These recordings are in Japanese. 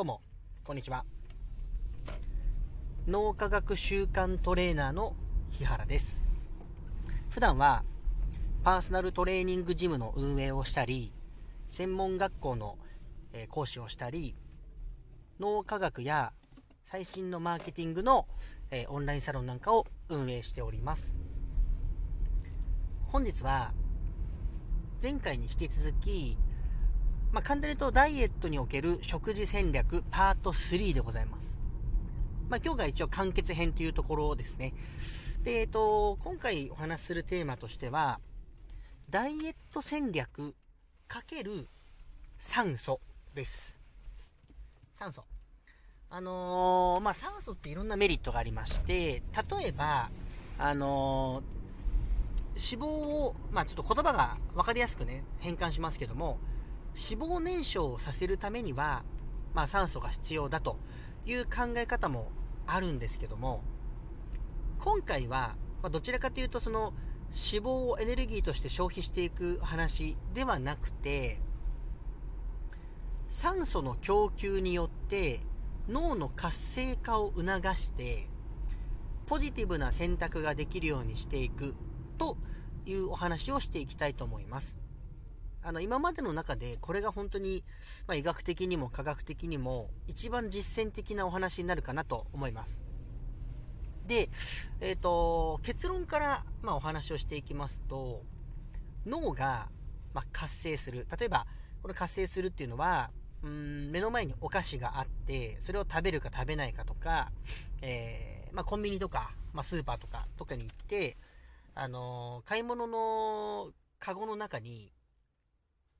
どうも、こんにちは。脳科学習慣トレーナーの日原です。普段は、パーソナルトレーニングジムの運営をしたり、専門学校の講師をしたり、脳科学や最新のマーケティングのオンラインサロンなんかを運営しております。本日は、前回に引き続き、まあ、簡単に言うとダイエットにおける食事戦略パート3でございます。まあ、今日が一応完結編というところですね。で、えっと、今回お話しするテーマとしては、ダイエット戦略×酸素です。酸素。あのー、まあ、酸素っていろんなメリットがありまして、例えば、あのー、脂肪を、まあ、ちょっと言葉が分かりやすくね、変換しますけども、脂肪燃焼をさせるためには、まあ、酸素が必要だという考え方もあるんですけども今回は、ま、どちらかというとその脂肪をエネルギーとして消費していく話ではなくて酸素の供給によって脳の活性化を促してポジティブな選択ができるようにしていくというお話をしていきたいと思います。あの、今までの中で、これが本当に、まあ、医学的にも科学的にも、一番実践的なお話になるかなと思います。で、えっ、ー、と、結論から、まあ、お話をしていきますと、脳が、まあ、活性する。例えば、これ活性するっていうのは、うん目の前にお菓子があって、それを食べるか食べないかとか、えー、まあ、コンビニとか、まあ、スーパーとか、とかに行って、あのー、買い物のカゴの中に、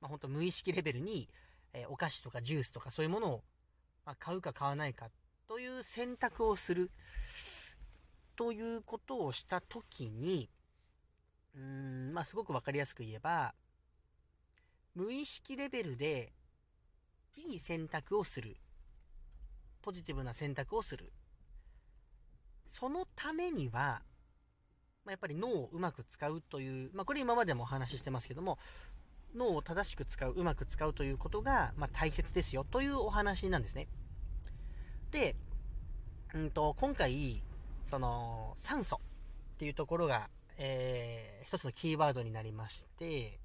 まあ、本当無意識レベルに、えー、お菓子とかジュースとかそういうものを、まあ、買うか買わないかという選択をする。ということをした時にうーんまあすごく分かりやすく言えば無意識レベルでいい選択をする。ポジティブな選択をする。そのためには、ま、やっぱり脳をうまく使うという、まあ、これ今までもお話ししてますけども脳を正しく使う、うまく使うということが、まあ、大切ですよというお話なんですね。で、うんと、今回、その、酸素っていうところが、えー、一つのキーワードになりまして、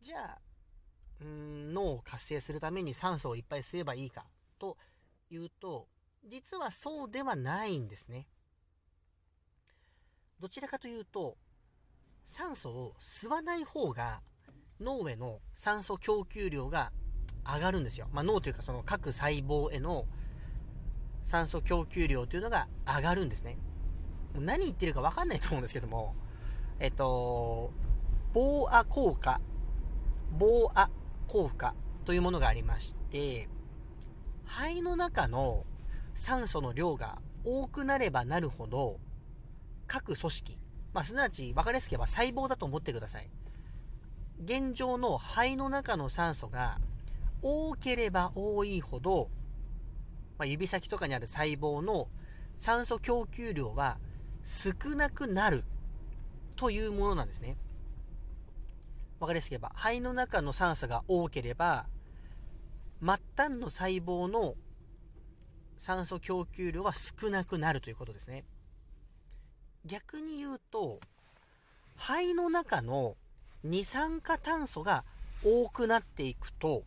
じゃあ、うん脳を活性するために酸素をいっぱい吸えばいいかというと、実はそうではないんですね。どちらかというと、酸素を吸わない方が脳への酸素供給量が上がるんですよ。まあ、脳というかその各細胞への酸素供給量というのが上がるんですね。何言ってるか分かんないと思うんですけども、えっと、ボーア効果、ボーア効果というものがありまして、肺の中の酸素の量が多くなればなるほど、各組織、まあ、すなわち分かりやすければ細胞だと思ってください。現状の肺の中の酸素が多ければ多いほど、まあ、指先とかにある細胞の酸素供給量は少なくなるというものなんですね。わかりやすければ、肺の中の酸素が多ければ、末端の細胞の酸素供給量は少なくなるということですね。逆に言うと、肺の中の二酸化炭素が多くなっていくと、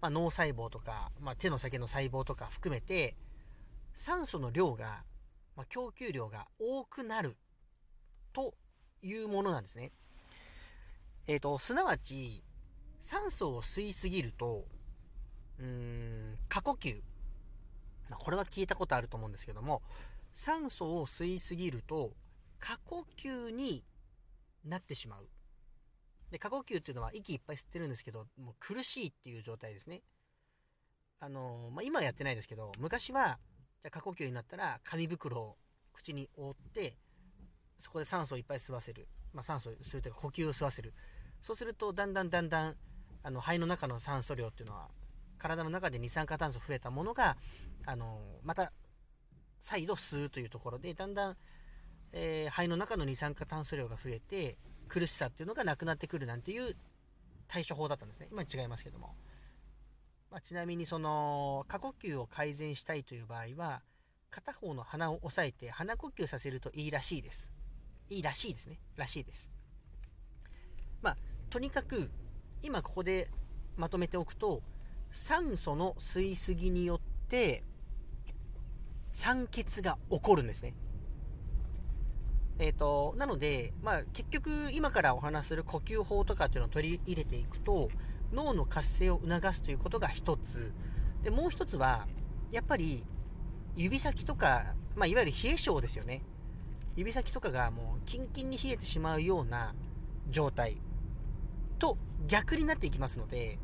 まあ、脳細胞とか、まあ、手の先の細胞とか含めて酸素の量が、まあ、供給量が多くなるというものなんですね。えっ、ー、と、すなわち酸素を吸いすぎると、うん、過呼吸。ま、これは聞いたことあると思うんですけども、酸素を吸いすぎると過呼吸になってしまう。で、過呼吸っていうのは息いっぱい吸ってるんですけど、もう苦しいっていう状態ですね。あのまあ、今はやってないですけど、昔は、じゃ過呼吸になったら紙袋を口に覆って、そこで酸素をいっぱい吸わせる。まあ、酸素を吸うというか呼吸を吸わせる。そうすると、だんだんだんだん、あの、肺の中の酸素量っていうのは、体の中で二酸化炭素増えたものが、あのまた、再度吸うというところで、だんだん、えー、肺の中の二酸化炭素量が増えて苦しさっていうのがなくなってくるなんていう対処法だったんですね。今違いますけども、まあ、ちなみにその過呼吸を改善したいという場合は片方の鼻を押さえて鼻呼吸させるといいらしいです。いいらしいですね。らしいです。まあとにかく今ここでまとめておくと酸素の吸いすぎによって酸欠が起こるんですね。えっ、ー、と、なので、まあ、結局、今からお話する呼吸法とかっていうのを取り入れていくと、脳の活性を促すということが一つ。で、もう一つは、やっぱり、指先とか、まあ、いわゆる冷え性ですよね。指先とかがもう、キンキンに冷えてしまうような状態と逆になっていきますので、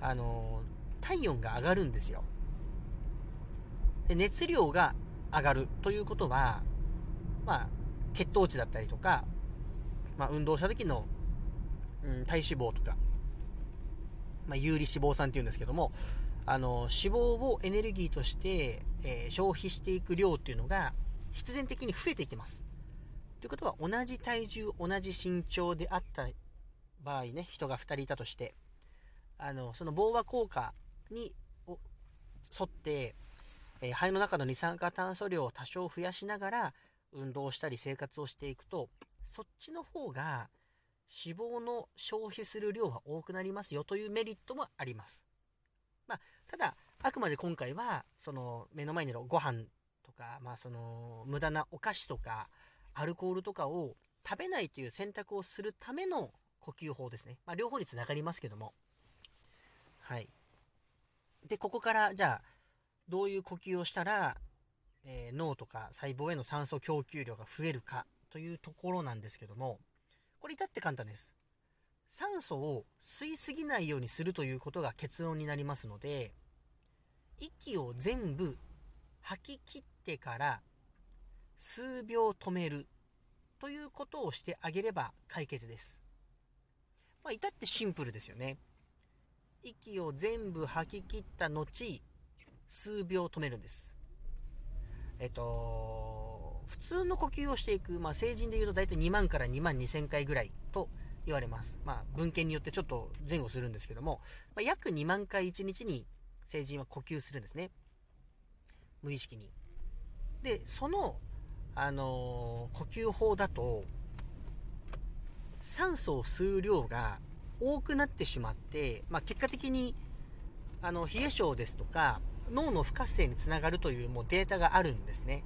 あの、体温が上がるんですよ。で熱量が上がるということは、まあ、血糖値だったりとか、まあ、運動した時の、うん、体脂肪とか、まあ、有利脂肪酸っていうんですけども、あの、脂肪をエネルギーとして、えー、消費していく量っていうのが、必然的に増えていきます。ということは、同じ体重、同じ身長であった場合ね、人が2人いたとして、あの、その飽和効果に沿って、えー、肺の中の二酸化炭素量を多少増やしながら、運動したり生活をしていくと、そっちの方が脂肪の消費する量は多くなりますよというメリットもあります。まあ、ただ、あくまで今回は、その目の前にいるご飯とか、まあその無駄なお菓子とか、アルコールとかを食べないという選択をするための呼吸法ですね。まあ両方につながりますけども。はい。で、ここからじゃあ、どういう呼吸をしたらえー、脳とか細胞への酸素供給量が増えるかというところなんですけども、これ至って簡単です。酸素を吸いすぎないようにするということが結論になりますので、息を全部吐き切ってから数秒止めるということをしてあげれば解決です。まあ、至ってシンプルですよね。息を全部吐き切った後、数秒止めるんです。えっと、普通の呼吸をしていく、まあ、成人で言うと大体2万から2万2000回ぐらいと言われます。まあ、文献によってちょっと前後するんですけども、まあ、約2万回1日に成人は呼吸するんですね。無意識に。で、その、あのー、呼吸法だと、酸素を吸う量が多くなってしまって、まあ、結果的に、あの、冷え性ですとか、脳の不活性につながるというもうデータがあるんですね。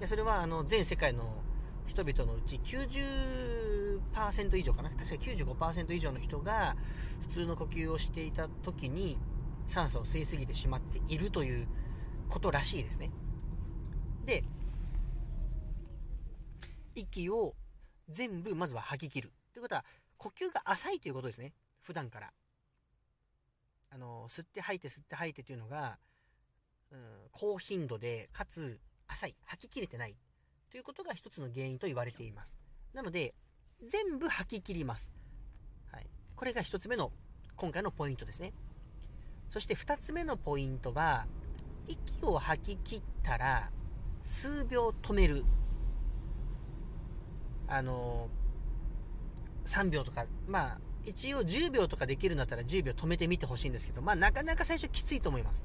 でそれはあの全世界の人々のうち90%以上かな確か95%以上の人が普通の呼吸をしていた時に酸素を吸いすぎてしまっているということらしいですね。で、息を全部まずは吐き切る。ということは、呼吸が浅いということですね。普段から。あの、吸って吐いて吸って吐いてというのが、うん、高頻度で、かつ浅い、吐ききれてないということが一つの原因と言われています。なので、全部吐き切ります。はい。これが一つ目の今回のポイントですね。そして二つ目のポイントは、息を吐き切ったら、数秒止める。あの3秒とか、まあ、一応10秒とかできるんだったら10秒止めてみてほしいんですけど、まあなかなか最初きついと思います。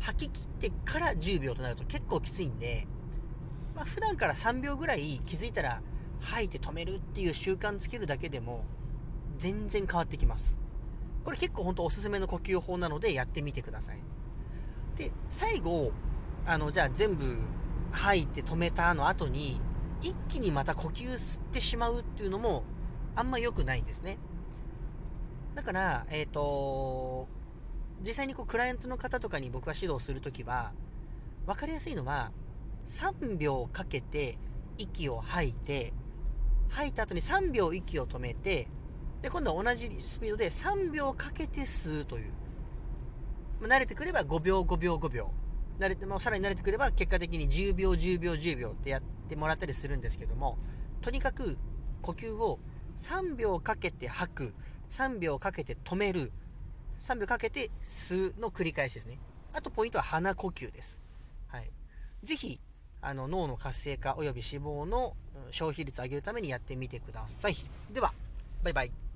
吐き切ってから10秒となると結構きついんで、まあ普段から3秒ぐらい気づいたら吐いて止めるっていう習慣つけるだけでも全然変わってきます。これ結構ほんとおすすめの呼吸法なのでやってみてください。で、最後、あの、じゃあ全部吐いて止めたの後に一気にまた呼吸吸ってしまうっていうのもあんま良くないんですね。だから、えっ、ー、と、実際にこうクライアントの方とかに僕が指導するときは、分かりやすいのは、3秒かけて息を吐いて、吐いた後に3秒息を止めて、で、今度は同じスピードで3秒かけて吸うという。ま慣れてくれば5秒、5秒、5秒。慣れて、もさらに慣れてくれば結果的に10秒、10秒、10秒ってやってもらったりするんですけども、とにかく呼吸を3秒かけて吐く。3秒かけて止める。3秒かけて吸うの繰り返しですね。あとポイントは鼻呼吸です。はい。ぜひ、あの、脳の活性化及び脂肪の消費率を上げるためにやってみてください。では、バイバイ。